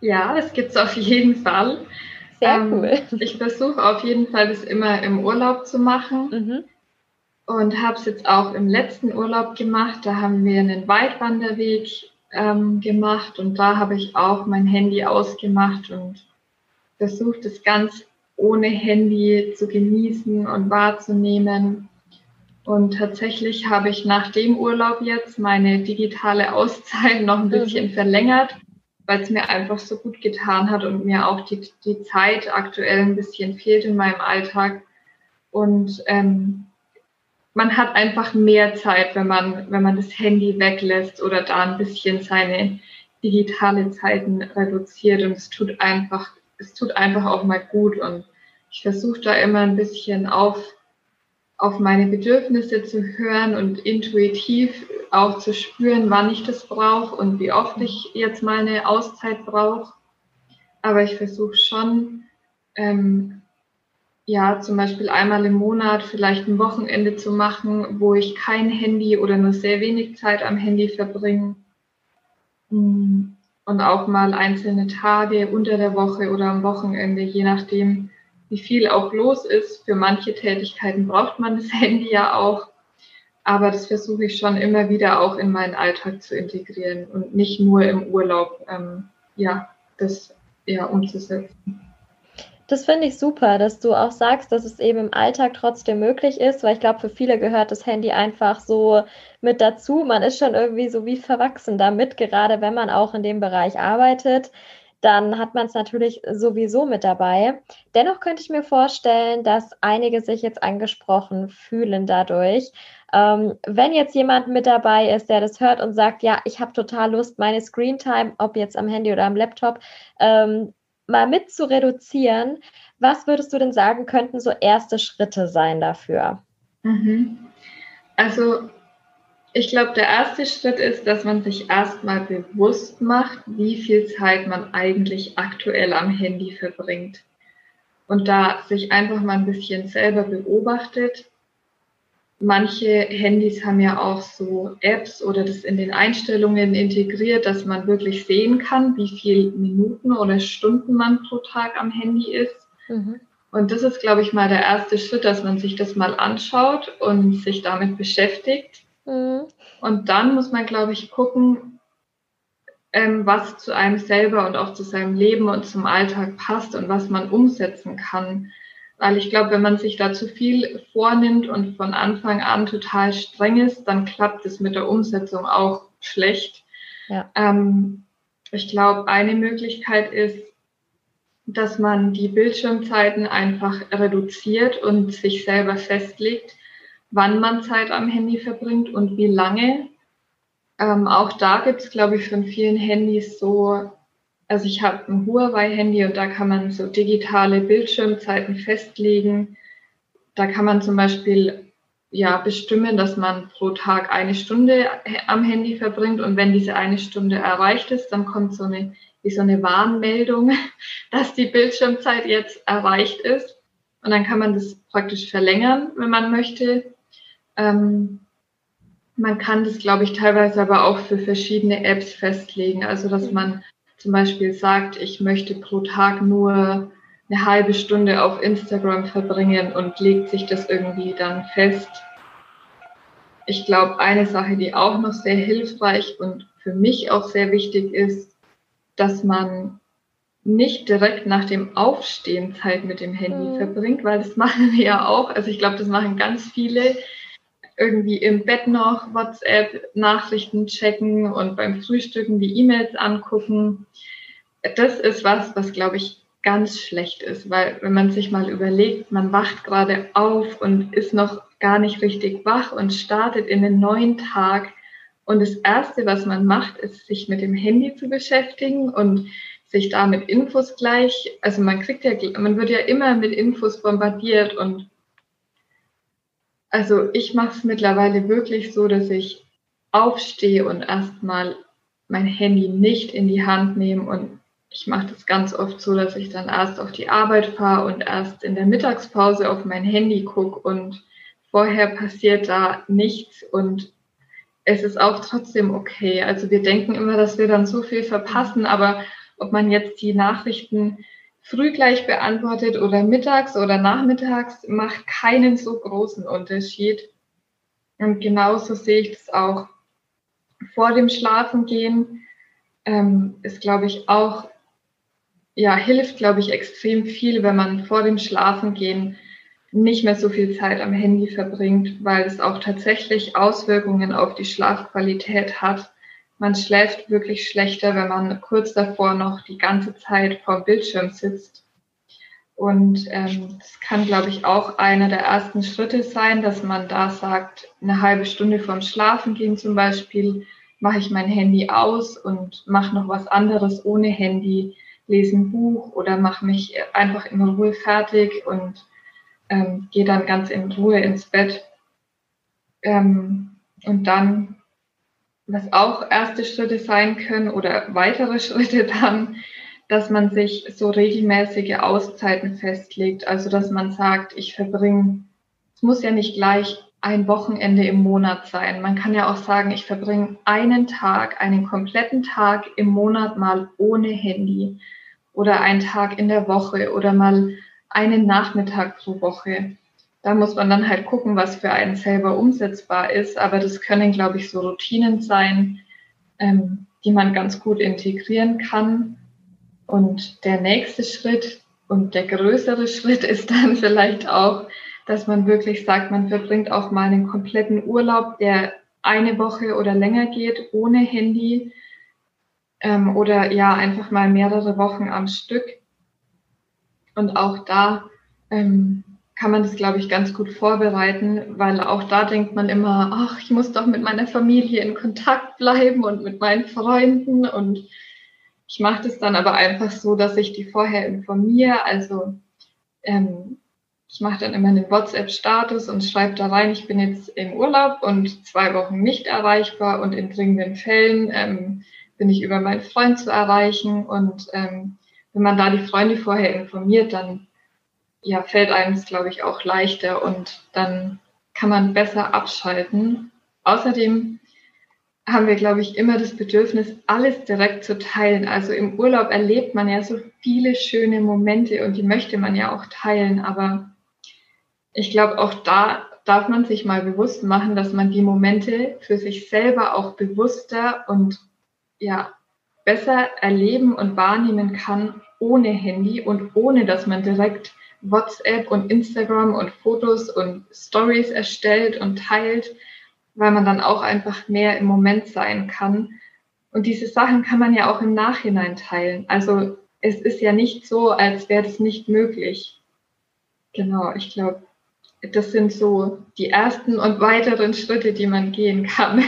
Ja, das gibt es auf jeden Fall. Sehr ähm, cool. Ich versuche auf jeden Fall, das immer im Urlaub zu machen. Mhm. Und habe es jetzt auch im letzten Urlaub gemacht. Da haben wir einen Waldwanderweg ähm, gemacht und da habe ich auch mein Handy ausgemacht und versucht, es ganz ohne Handy zu genießen und wahrzunehmen. Und tatsächlich habe ich nach dem Urlaub jetzt meine digitale Auszeit noch ein mhm. bisschen mhm. verlängert, weil es mir einfach so gut getan hat und mir auch die, die Zeit aktuell ein bisschen fehlt in meinem Alltag. Und ähm, man hat einfach mehr Zeit, wenn man, wenn man das Handy weglässt oder da ein bisschen seine digitale Zeiten reduziert. Und es tut einfach es tut einfach auch mal gut und ich versuche da immer ein bisschen auf, auf meine Bedürfnisse zu hören und intuitiv auch zu spüren, wann ich das brauche und wie oft ich jetzt mal eine Auszeit brauche. Aber ich versuche schon, ähm, ja, zum Beispiel einmal im Monat vielleicht ein Wochenende zu machen, wo ich kein Handy oder nur sehr wenig Zeit am Handy verbringe. Hm und auch mal einzelne Tage unter der Woche oder am Wochenende, je nachdem, wie viel auch los ist. Für manche Tätigkeiten braucht man das Handy ja auch. Aber das versuche ich schon immer wieder auch in meinen Alltag zu integrieren und nicht nur im Urlaub, ähm, ja, das ja umzusetzen. Das finde ich super, dass du auch sagst, dass es eben im Alltag trotzdem möglich ist, weil ich glaube, für viele gehört das Handy einfach so mit dazu. Man ist schon irgendwie so wie verwachsen damit, gerade wenn man auch in dem Bereich arbeitet. Dann hat man es natürlich sowieso mit dabei. Dennoch könnte ich mir vorstellen, dass einige sich jetzt angesprochen fühlen dadurch. Ähm, wenn jetzt jemand mit dabei ist, der das hört und sagt, ja, ich habe total Lust, meine Screentime, ob jetzt am Handy oder am Laptop, ähm, mal mit zu reduzieren, was würdest du denn sagen, könnten so erste Schritte sein dafür? Mhm. Also ich glaube, der erste Schritt ist, dass man sich erstmal bewusst macht, wie viel Zeit man eigentlich aktuell am Handy verbringt. Und da sich einfach mal ein bisschen selber beobachtet, Manche Handys haben ja auch so Apps oder das in den Einstellungen integriert, dass man wirklich sehen kann, wie viele Minuten oder Stunden man pro Tag am Handy ist. Mhm. Und das ist, glaube ich, mal der erste Schritt, dass man sich das mal anschaut und sich damit beschäftigt. Mhm. Und dann muss man, glaube ich, gucken, ähm, was zu einem selber und auch zu seinem Leben und zum Alltag passt und was man umsetzen kann. Weil ich glaube, wenn man sich da zu viel vornimmt und von Anfang an total streng ist, dann klappt es mit der Umsetzung auch schlecht. Ja. Ähm, ich glaube, eine Möglichkeit ist, dass man die Bildschirmzeiten einfach reduziert und sich selber festlegt, wann man Zeit am Handy verbringt und wie lange. Ähm, auch da gibt es, glaube ich, von vielen Handys so also ich habe ein Huawei-Handy und da kann man so digitale Bildschirmzeiten festlegen. Da kann man zum Beispiel ja bestimmen, dass man pro Tag eine Stunde am Handy verbringt und wenn diese eine Stunde erreicht ist, dann kommt so eine wie so eine Warnmeldung, dass die Bildschirmzeit jetzt erreicht ist. Und dann kann man das praktisch verlängern, wenn man möchte. Ähm, man kann das, glaube ich, teilweise aber auch für verschiedene Apps festlegen. Also, dass mhm. man zum Beispiel sagt, ich möchte pro Tag nur eine halbe Stunde auf Instagram verbringen und legt sich das irgendwie dann fest. Ich glaube, eine Sache, die auch noch sehr hilfreich und für mich auch sehr wichtig ist, dass man nicht direkt nach dem Aufstehen Zeit mit dem Handy mhm. verbringt, weil das machen wir ja auch. Also ich glaube, das machen ganz viele irgendwie im Bett noch WhatsApp-Nachrichten checken und beim Frühstücken die E-Mails angucken. Das ist was, was glaube ich ganz schlecht ist, weil wenn man sich mal überlegt, man wacht gerade auf und ist noch gar nicht richtig wach und startet in den neuen Tag und das erste, was man macht, ist sich mit dem Handy zu beschäftigen und sich da mit Infos gleich, also man kriegt ja, man wird ja immer mit Infos bombardiert und also ich mache es mittlerweile wirklich so, dass ich aufstehe und erstmal mein Handy nicht in die Hand nehme. Und ich mache das ganz oft so, dass ich dann erst auf die Arbeit fahre und erst in der Mittagspause auf mein Handy gucke und vorher passiert da nichts. Und es ist auch trotzdem okay. Also wir denken immer, dass wir dann so viel verpassen, aber ob man jetzt die Nachrichten früh gleich beantwortet oder mittags oder nachmittags, macht keinen so großen Unterschied. Und genauso sehe ich das auch vor dem Schlafengehen. Ähm, ist, glaube ich, auch, ja, hilft, glaube ich, extrem viel, wenn man vor dem Schlafengehen nicht mehr so viel Zeit am Handy verbringt, weil es auch tatsächlich Auswirkungen auf die Schlafqualität hat. Man schläft wirklich schlechter, wenn man kurz davor noch die ganze Zeit vor Bildschirm sitzt. Und ähm, das kann, glaube ich, auch einer der ersten Schritte sein, dass man da sagt, eine halbe Stunde vorm Schlafen gehen zum Beispiel, mache ich mein Handy aus und mache noch was anderes ohne Handy, lese ein Buch oder mache mich einfach in Ruhe fertig und ähm, gehe dann ganz in Ruhe ins Bett. Ähm, und dann, was auch erste Schritte sein können oder weitere Schritte dann, dass man sich so regelmäßige Auszeiten festlegt. Also dass man sagt, ich verbringe, es muss ja nicht gleich ein Wochenende im Monat sein. Man kann ja auch sagen, ich verbringe einen Tag, einen kompletten Tag im Monat mal ohne Handy oder einen Tag in der Woche oder mal einen Nachmittag pro Woche. Da muss man dann halt gucken, was für einen selber umsetzbar ist. Aber das können, glaube ich, so Routinen sein, ähm, die man ganz gut integrieren kann. Und der nächste Schritt und der größere Schritt ist dann vielleicht auch, dass man wirklich sagt, man verbringt auch mal einen kompletten Urlaub, der eine Woche oder länger geht, ohne Handy ähm, oder ja einfach mal mehrere Wochen am Stück und auch da ähm, kann man das, glaube ich, ganz gut vorbereiten, weil auch da denkt man immer, ach, ich muss doch mit meiner Familie in Kontakt bleiben und mit meinen Freunden. Und ich mache das dann aber einfach so, dass ich die vorher informiere. Also ähm, ich mache dann immer einen WhatsApp-Status und schreibe da rein, ich bin jetzt im Urlaub und zwei Wochen nicht erreichbar und in dringenden Fällen ähm, bin ich über meinen Freund zu erreichen und ähm, wenn man da die Freunde vorher informiert, dann ja, fällt einem es, glaube ich, auch leichter und dann kann man besser abschalten. Außerdem haben wir, glaube ich, immer das Bedürfnis, alles direkt zu teilen. Also im Urlaub erlebt man ja so viele schöne Momente und die möchte man ja auch teilen. Aber ich glaube, auch da darf man sich mal bewusst machen, dass man die Momente für sich selber auch bewusster und ja, besser erleben und wahrnehmen kann ohne Handy und ohne, dass man direkt WhatsApp und Instagram und Fotos und Stories erstellt und teilt, weil man dann auch einfach mehr im Moment sein kann. Und diese Sachen kann man ja auch im Nachhinein teilen. Also es ist ja nicht so, als wäre das nicht möglich. Genau, ich glaube, das sind so die ersten und weiteren Schritte, die man gehen kann.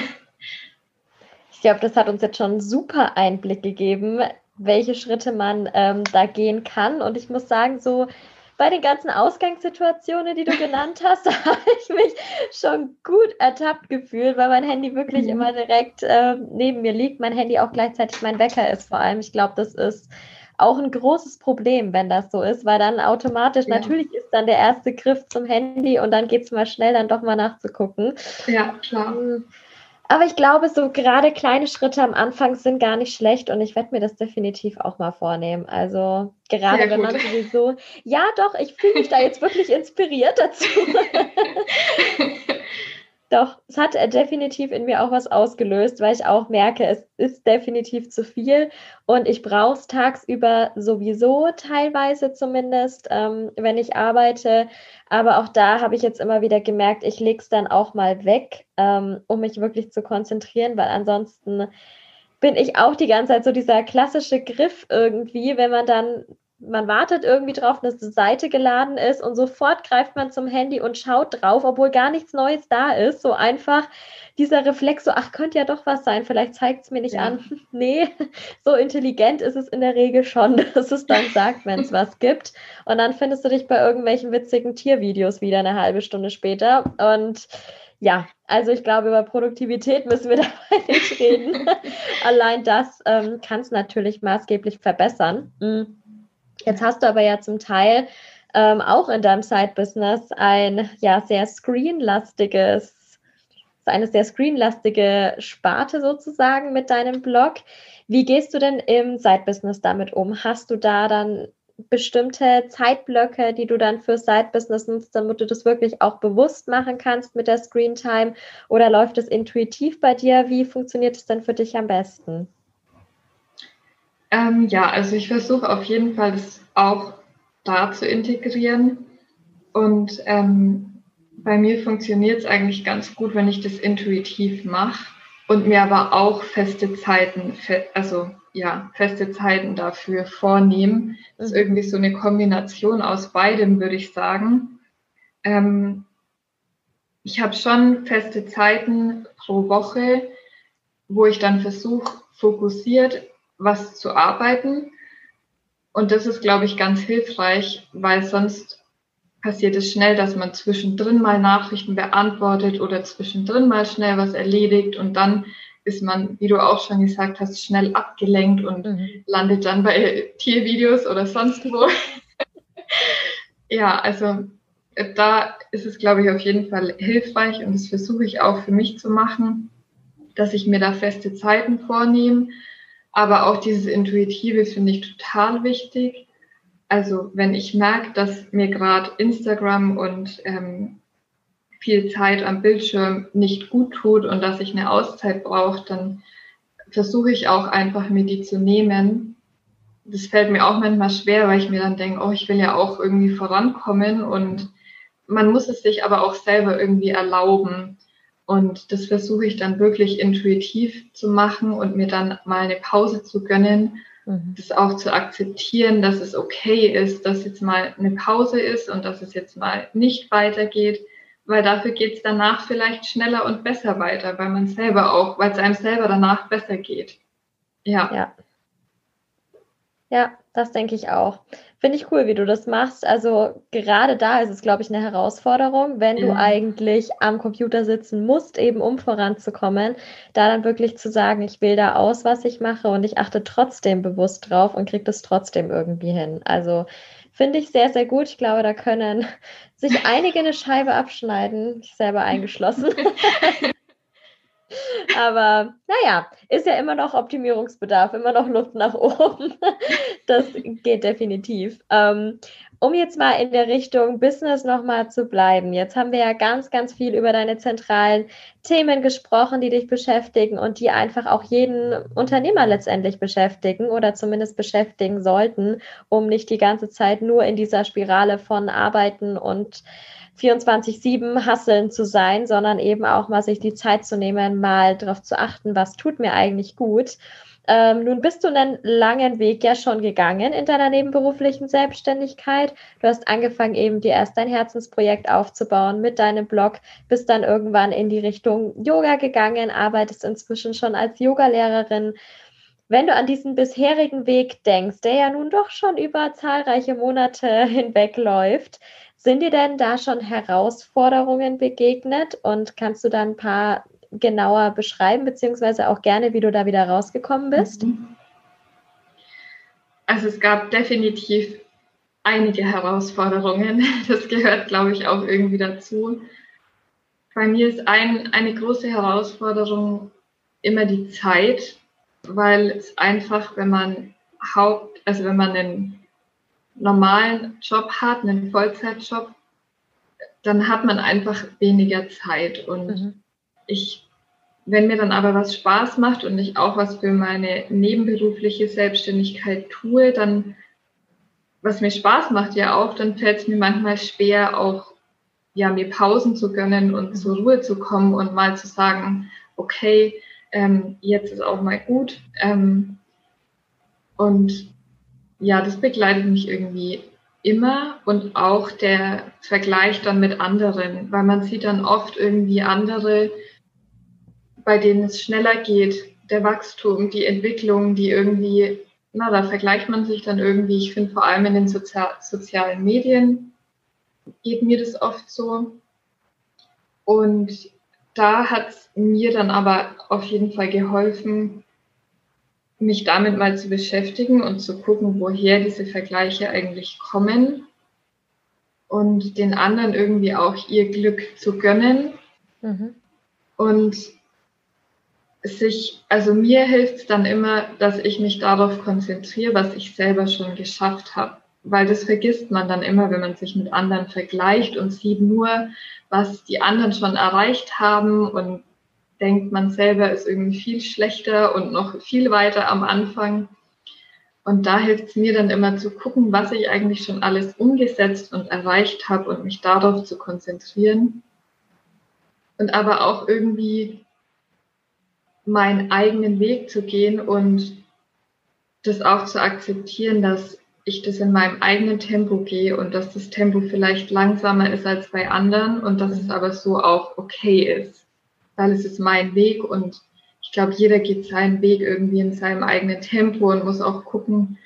Ich glaube, das hat uns jetzt schon super Einblick gegeben, welche Schritte man ähm, da gehen kann. Und ich muss sagen, so bei den ganzen Ausgangssituationen, die du genannt hast, habe ich mich schon gut ertappt gefühlt, weil mein Handy wirklich mhm. immer direkt äh, neben mir liegt. Mein Handy auch gleichzeitig mein Wecker ist vor allem. Ich glaube, das ist auch ein großes Problem, wenn das so ist, weil dann automatisch, ja. natürlich ist dann der erste Griff zum Handy und dann geht es mal schnell, dann doch mal nachzugucken. Ja, klar. Aber ich glaube, so gerade kleine Schritte am Anfang sind gar nicht schlecht und ich werde mir das definitiv auch mal vornehmen. Also gerade wenn man sowieso, ja doch, ich fühle mich da jetzt wirklich inspiriert dazu. Doch, es hat äh, definitiv in mir auch was ausgelöst, weil ich auch merke, es ist definitiv zu viel und ich brauche es tagsüber sowieso, teilweise zumindest, ähm, wenn ich arbeite. Aber auch da habe ich jetzt immer wieder gemerkt, ich lege es dann auch mal weg, ähm, um mich wirklich zu konzentrieren, weil ansonsten bin ich auch die ganze Zeit so dieser klassische Griff irgendwie, wenn man dann man wartet irgendwie drauf, dass die Seite geladen ist und sofort greift man zum Handy und schaut drauf, obwohl gar nichts Neues da ist. So einfach dieser Reflex, so, ach, könnte ja doch was sein, vielleicht zeigt es mir nicht ja. an. nee, so intelligent ist es in der Regel schon, dass es dann sagt, wenn es was gibt. Und dann findest du dich bei irgendwelchen witzigen Tiervideos wieder eine halbe Stunde später. Und ja, also ich glaube, über Produktivität müssen wir dabei nicht reden. Allein das ähm, kann es natürlich maßgeblich verbessern. Hm. Jetzt hast du aber ja zum Teil ähm, auch in deinem Side-Business ein ja sehr screenlastiges eine sehr screenlastige Sparte sozusagen mit deinem Blog. Wie gehst du denn im Side-Business damit um? Hast du da dann bestimmte Zeitblöcke, die du dann für Side-Business nutzt, damit du das wirklich auch bewusst machen kannst mit der Screen Time? Oder läuft es intuitiv bei dir? Wie funktioniert es denn für dich am besten? Ähm, ja, also ich versuche auf jeden Fall das auch da zu integrieren. Und ähm, bei mir funktioniert es eigentlich ganz gut, wenn ich das intuitiv mache und mir aber auch feste Zeiten, also ja, feste Zeiten dafür vornehmen. Das ist irgendwie so eine Kombination aus beidem, würde ich sagen. Ähm, ich habe schon feste Zeiten pro Woche, wo ich dann versuche, fokussiert was zu arbeiten. Und das ist, glaube ich, ganz hilfreich, weil sonst passiert es schnell, dass man zwischendrin mal Nachrichten beantwortet oder zwischendrin mal schnell was erledigt und dann ist man, wie du auch schon gesagt hast, schnell abgelenkt und mhm. landet dann bei Tiervideos oder sonst wo. ja, also äh, da ist es, glaube ich, auf jeden Fall hilfreich und das versuche ich auch für mich zu machen, dass ich mir da feste Zeiten vornehme. Aber auch dieses Intuitive finde ich total wichtig. Also wenn ich merke, dass mir gerade Instagram und ähm, viel Zeit am Bildschirm nicht gut tut und dass ich eine Auszeit brauche, dann versuche ich auch einfach mir die zu nehmen. Das fällt mir auch manchmal schwer, weil ich mir dann denke, oh, ich will ja auch irgendwie vorankommen und man muss es sich aber auch selber irgendwie erlauben. Und das versuche ich dann wirklich intuitiv zu machen und mir dann mal eine Pause zu gönnen, mhm. das auch zu akzeptieren, dass es okay ist, dass jetzt mal eine Pause ist und dass es jetzt mal nicht weitergeht weil dafür geht es danach vielleicht schneller und besser weiter, weil man selber auch, weil es einem selber danach besser geht. Ja. Ja, ja das denke ich auch. Finde ich cool, wie du das machst. Also gerade da ist es, glaube ich, eine Herausforderung, wenn ja. du eigentlich am Computer sitzen musst, eben um voranzukommen, da dann wirklich zu sagen, ich will da aus, was ich mache und ich achte trotzdem bewusst drauf und kriege das trotzdem irgendwie hin. Also Finde ich sehr, sehr gut. Ich glaube, da können sich einige eine Scheibe abschneiden, ich selber eingeschlossen. Aber naja, ist ja immer noch Optimierungsbedarf, immer noch Luft nach oben. Das geht definitiv. Ähm, um jetzt mal in der Richtung Business nochmal zu bleiben. Jetzt haben wir ja ganz, ganz viel über deine zentralen Themen gesprochen, die dich beschäftigen und die einfach auch jeden Unternehmer letztendlich beschäftigen oder zumindest beschäftigen sollten, um nicht die ganze Zeit nur in dieser Spirale von Arbeiten und 24-7 hasseln zu sein, sondern eben auch mal sich die Zeit zu nehmen, mal darauf zu achten, was tut mir eigentlich gut ähm, nun bist du einen langen Weg ja schon gegangen in deiner nebenberuflichen Selbstständigkeit. Du hast angefangen, eben dir erst dein Herzensprojekt aufzubauen mit deinem Blog, bist dann irgendwann in die Richtung Yoga gegangen, arbeitest inzwischen schon als Yogalehrerin. Wenn du an diesen bisherigen Weg denkst, der ja nun doch schon über zahlreiche Monate hinweg läuft, sind dir denn da schon Herausforderungen begegnet und kannst du da ein paar genauer beschreiben, beziehungsweise auch gerne, wie du da wieder rausgekommen bist? Mhm. Also es gab definitiv einige Herausforderungen. Das gehört, glaube ich, auch irgendwie dazu. Bei mir ist ein, eine große Herausforderung immer die Zeit, weil es einfach, wenn man Haupt, also wenn man einen normalen Job hat, einen Vollzeitjob, dann hat man einfach weniger Zeit und mhm ich, wenn mir dann aber was Spaß macht und ich auch was für meine nebenberufliche Selbstständigkeit tue, dann, was mir Spaß macht ja auch, dann fällt es mir manchmal schwer, auch ja, mir Pausen zu gönnen und zur Ruhe zu kommen und mal zu sagen, okay, ähm, jetzt ist auch mal gut. Ähm, und ja, das begleitet mich irgendwie immer und auch der Vergleich dann mit anderen, weil man sieht dann oft irgendwie andere, bei denen es schneller geht, der Wachstum, die Entwicklung, die irgendwie, na, da vergleicht man sich dann irgendwie, ich finde vor allem in den Sozial sozialen Medien geht mir das oft so. Und da hat es mir dann aber auf jeden Fall geholfen, mich damit mal zu beschäftigen und zu gucken, woher diese Vergleiche eigentlich kommen und den anderen irgendwie auch ihr Glück zu gönnen. Mhm. Und sich, also mir hilft es dann immer, dass ich mich darauf konzentriere, was ich selber schon geschafft habe. Weil das vergisst man dann immer, wenn man sich mit anderen vergleicht und sieht nur, was die anderen schon erreicht haben und denkt, man selber ist irgendwie viel schlechter und noch viel weiter am Anfang. Und da hilft es mir dann immer zu gucken, was ich eigentlich schon alles umgesetzt und erreicht habe und mich darauf zu konzentrieren. Und aber auch irgendwie meinen eigenen Weg zu gehen und das auch zu akzeptieren, dass ich das in meinem eigenen Tempo gehe und dass das Tempo vielleicht langsamer ist als bei anderen und dass es aber so auch okay ist, weil es ist mein Weg und ich glaube, jeder geht seinen Weg irgendwie in seinem eigenen Tempo und muss auch gucken,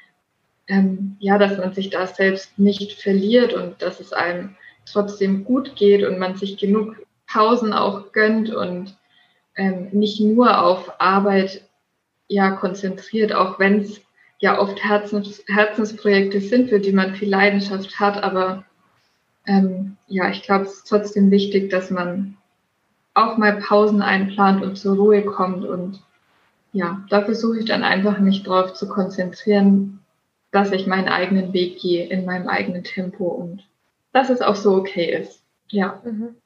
ähm, ja, dass man sich da selbst nicht verliert und dass es einem trotzdem gut geht und man sich genug Pausen auch gönnt und ähm, nicht nur auf Arbeit ja konzentriert, auch wenn es ja oft Herzens, Herzensprojekte sind, für die man viel Leidenschaft hat. Aber ähm, ja, ich glaube, es ist trotzdem wichtig, dass man auch mal Pausen einplant und zur Ruhe kommt. Und ja, da versuche ich dann einfach mich darauf zu konzentrieren, dass ich meinen eigenen Weg gehe in meinem eigenen Tempo und dass es auch so okay ist. Ja. Mhm.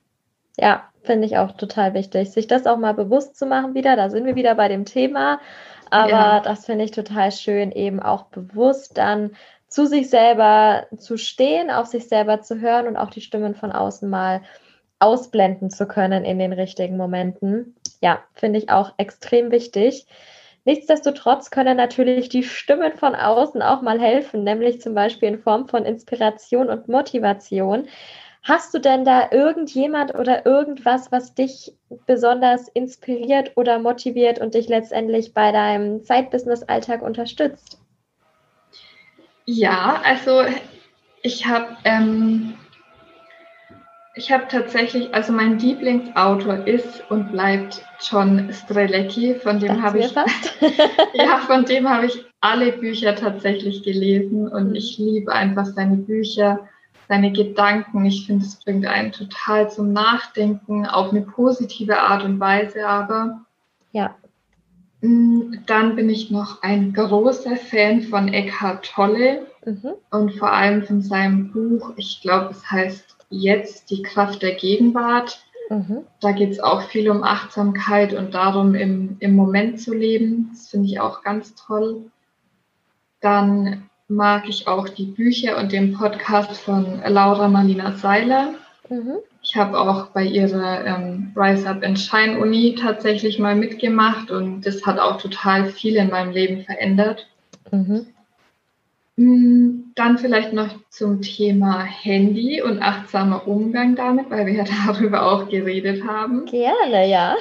Ja, finde ich auch total wichtig, sich das auch mal bewusst zu machen wieder. Da sind wir wieder bei dem Thema. Aber ja. das finde ich total schön, eben auch bewusst dann zu sich selber zu stehen, auf sich selber zu hören und auch die Stimmen von außen mal ausblenden zu können in den richtigen Momenten. Ja, finde ich auch extrem wichtig. Nichtsdestotrotz können natürlich die Stimmen von außen auch mal helfen, nämlich zum Beispiel in Form von Inspiration und Motivation. Hast du denn da irgendjemand oder irgendwas, was dich besonders inspiriert oder motiviert und dich letztendlich bei deinem Zeitbusiness-Alltag unterstützt? Ja, also ich habe ähm, ich habe tatsächlich, also mein Lieblingsautor ist und bleibt John Strelecki, von dem habe ich ja, von dem habe ich alle Bücher tatsächlich gelesen und ich liebe einfach seine Bücher seine Gedanken. Ich finde, es bringt einen total zum Nachdenken auf eine positive Art und Weise, aber ja. Mm, dann bin ich noch ein großer Fan von Eckhart Tolle mhm. und vor allem von seinem Buch, ich glaube, es heißt Jetzt die Kraft der Gegenwart. Mhm. Da geht es auch viel um Achtsamkeit und darum, im, im Moment zu leben. Das finde ich auch ganz toll. Dann mag ich auch die Bücher und den Podcast von Laura Marlina Seiler. Mhm. Ich habe auch bei ihrer ähm, Rise Up and Shine Uni tatsächlich mal mitgemacht und das hat auch total viel in meinem Leben verändert. Mhm. Hm, dann vielleicht noch zum Thema Handy und achtsamer Umgang damit, weil wir ja darüber auch geredet haben. Gerne, ja.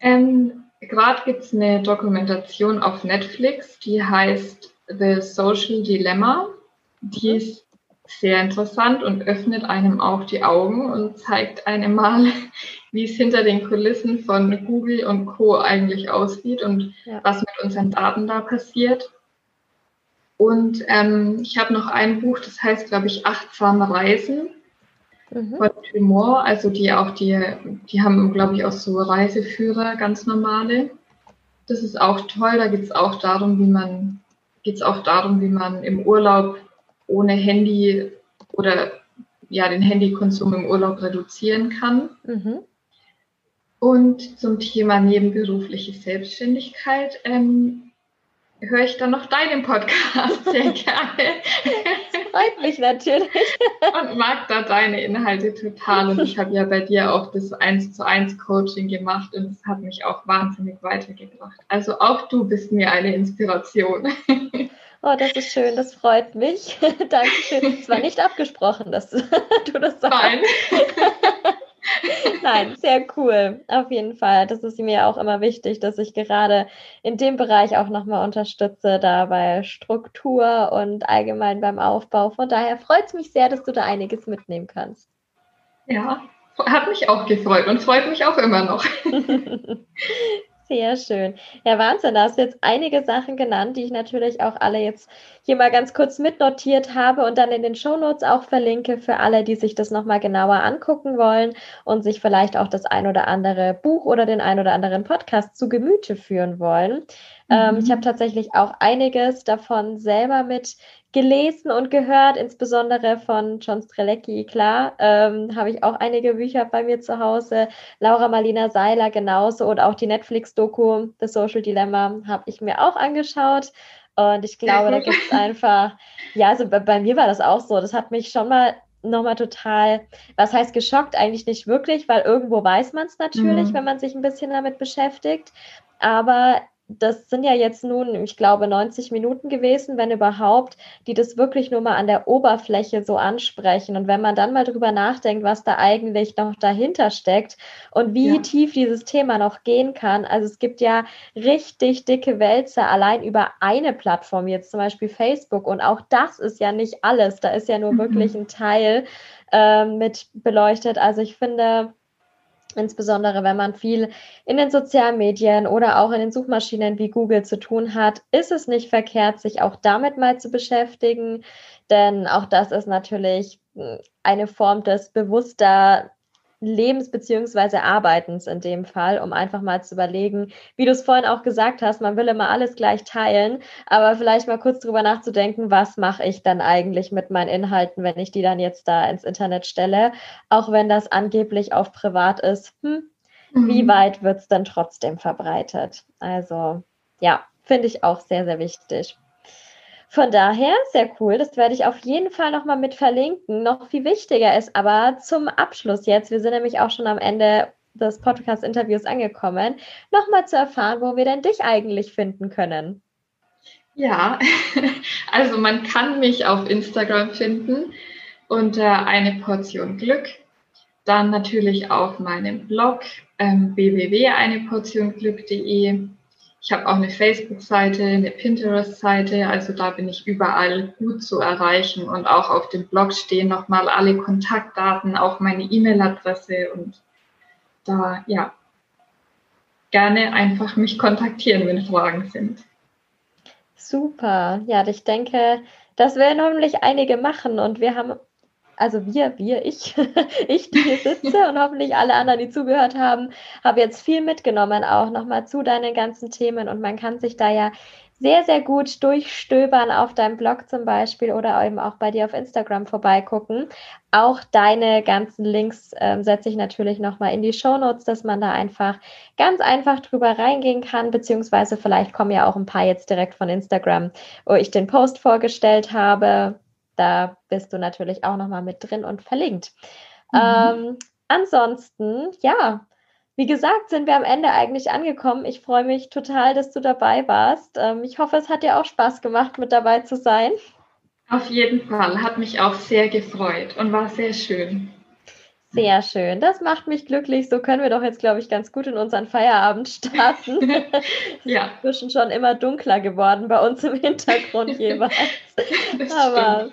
ähm, Gerade gibt es eine Dokumentation auf Netflix, die heißt The Social Dilemma. Die mhm. ist sehr interessant und öffnet einem auch die Augen und zeigt einem mal, wie es hinter den Kulissen von Google und Co. eigentlich aussieht und ja. was mit unseren Daten da passiert. Und ähm, ich habe noch ein Buch, das heißt, glaube ich, Achtsame Reisen mhm. von Tumor. Also die auch die, die haben, glaube ich, auch so Reiseführer, ganz normale. Das ist auch toll. Da geht es auch darum, wie man geht es auch darum, wie man im Urlaub ohne Handy oder ja, den Handykonsum im Urlaub reduzieren kann. Mhm. Und zum Thema nebenberufliche Selbstständigkeit ähm, höre ich dann noch deinen Podcast sehr gerne. Freut mich natürlich. Und mag da deine Inhalte total. Und ich habe ja bei dir auch das 1 zu 1 Coaching gemacht und es hat mich auch wahnsinnig weitergebracht. Also auch du bist mir eine Inspiration. Oh, das ist schön, das freut mich. Dankeschön. Es war nicht abgesprochen, dass du das sagst. Nein. Nein, sehr cool. Auf jeden Fall. Das ist mir auch immer wichtig, dass ich gerade in dem Bereich auch nochmal unterstütze, da bei Struktur und allgemein beim Aufbau. Von daher freut es mich sehr, dass du da einiges mitnehmen kannst. Ja, hat mich auch gefreut und freut mich auch immer noch. Sehr schön. Ja, Wahnsinn. Da hast du jetzt einige Sachen genannt, die ich natürlich auch alle jetzt hier mal ganz kurz mitnotiert habe und dann in den Shownotes auch verlinke für alle, die sich das nochmal genauer angucken wollen und sich vielleicht auch das ein oder andere Buch oder den ein oder anderen Podcast zu Gemüte führen wollen. Ähm, mhm. ich habe tatsächlich auch einiges davon selber mit gelesen und gehört, insbesondere von John Strelecki, klar, ähm, habe ich auch einige Bücher bei mir zu Hause. Laura Marlina Seiler genauso und auch die Netflix-Doku The Social Dilemma habe ich mir auch angeschaut. Und ich glaube, da gibt es einfach, ja, also bei, bei, mir war das auch so. Das hat mich schon mal nochmal total, was heißt geschockt? Eigentlich nicht wirklich, weil irgendwo weiß man es natürlich, mhm. wenn man sich ein bisschen damit beschäftigt. Aber das sind ja jetzt nun, ich glaube, 90 Minuten gewesen, wenn überhaupt, die das wirklich nur mal an der Oberfläche so ansprechen. Und wenn man dann mal drüber nachdenkt, was da eigentlich noch dahinter steckt und wie ja. tief dieses Thema noch gehen kann. Also es gibt ja richtig dicke Wälzer allein über eine Plattform, jetzt zum Beispiel Facebook. Und auch das ist ja nicht alles. Da ist ja nur mhm. wirklich ein Teil äh, mit beleuchtet. Also ich finde, Insbesondere wenn man viel in den sozialen Medien oder auch in den Suchmaschinen wie Google zu tun hat, ist es nicht verkehrt, sich auch damit mal zu beschäftigen. Denn auch das ist natürlich hm, eine Form des bewusster Lebens beziehungsweise Arbeitens in dem Fall, um einfach mal zu überlegen, wie du es vorhin auch gesagt hast, man will immer alles gleich teilen, aber vielleicht mal kurz drüber nachzudenken, was mache ich dann eigentlich mit meinen Inhalten, wenn ich die dann jetzt da ins Internet stelle, auch wenn das angeblich auf privat ist. Hm, mhm. Wie weit wird es dann trotzdem verbreitet? Also ja, finde ich auch sehr, sehr wichtig. Von daher, sehr cool. Das werde ich auf jeden Fall nochmal mit verlinken. Noch viel wichtiger ist aber zum Abschluss jetzt, wir sind nämlich auch schon am Ende des Podcast-Interviews angekommen, nochmal zu erfahren, wo wir denn dich eigentlich finden können. Ja, also man kann mich auf Instagram finden unter eine Portion Glück. Dann natürlich auf meinem Blog ähm, www.eineportionglück.de ich habe auch eine Facebook-Seite, eine Pinterest-Seite, also da bin ich überall gut zu erreichen und auch auf dem Blog stehen nochmal alle Kontaktdaten, auch meine E-Mail-Adresse und da, ja, gerne einfach mich kontaktieren, wenn Fragen sind. Super, ja, ich denke, das werden hoffentlich einige machen und wir haben also wir, wir, ich, ich, die hier sitze und hoffentlich alle anderen, die zugehört haben, habe jetzt viel mitgenommen, auch nochmal zu deinen ganzen Themen. Und man kann sich da ja sehr, sehr gut durchstöbern auf deinem Blog zum Beispiel oder eben auch bei dir auf Instagram vorbeigucken. Auch deine ganzen Links äh, setze ich natürlich nochmal in die Show Notes, dass man da einfach ganz einfach drüber reingehen kann, beziehungsweise vielleicht kommen ja auch ein paar jetzt direkt von Instagram, wo ich den Post vorgestellt habe da bist du natürlich auch nochmal mit drin und verlinkt. Mhm. Ähm, ansonsten, ja, wie gesagt, sind wir am Ende eigentlich angekommen. Ich freue mich total, dass du dabei warst. Ähm, ich hoffe, es hat dir auch Spaß gemacht, mit dabei zu sein. Auf jeden Fall, hat mich auch sehr gefreut und war sehr schön. Sehr schön. Das macht mich glücklich. So können wir doch jetzt, glaube ich, ganz gut in unseren Feierabend starten. ja. Ist schon immer dunkler geworden bei uns im Hintergrund jeweils. Aber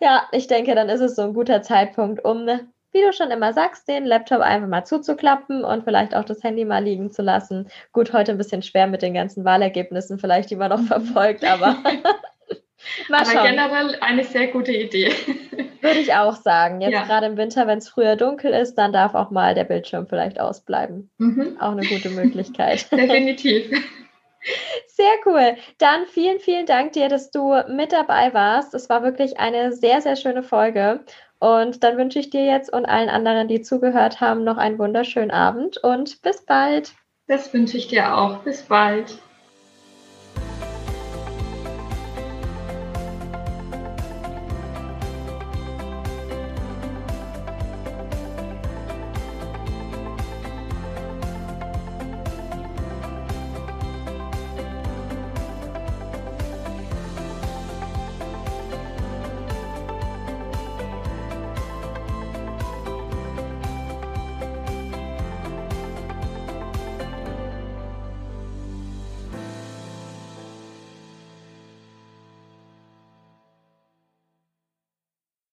ja, ich denke, dann ist es so ein guter Zeitpunkt, um, wie du schon immer sagst, den Laptop einfach mal zuzuklappen und vielleicht auch das Handy mal liegen zu lassen. Gut, heute ein bisschen schwer mit den ganzen Wahlergebnissen, vielleicht die man noch verfolgt, aber Mal Aber generell eine sehr gute Idee. Würde ich auch sagen. Jetzt ja. gerade im Winter, wenn es früher dunkel ist, dann darf auch mal der Bildschirm vielleicht ausbleiben. Mhm. Auch eine gute Möglichkeit. Definitiv. Sehr cool. Dann vielen, vielen Dank dir, dass du mit dabei warst. Es war wirklich eine sehr, sehr schöne Folge. Und dann wünsche ich dir jetzt und allen anderen, die zugehört haben, noch einen wunderschönen Abend und bis bald. Das wünsche ich dir auch. Bis bald.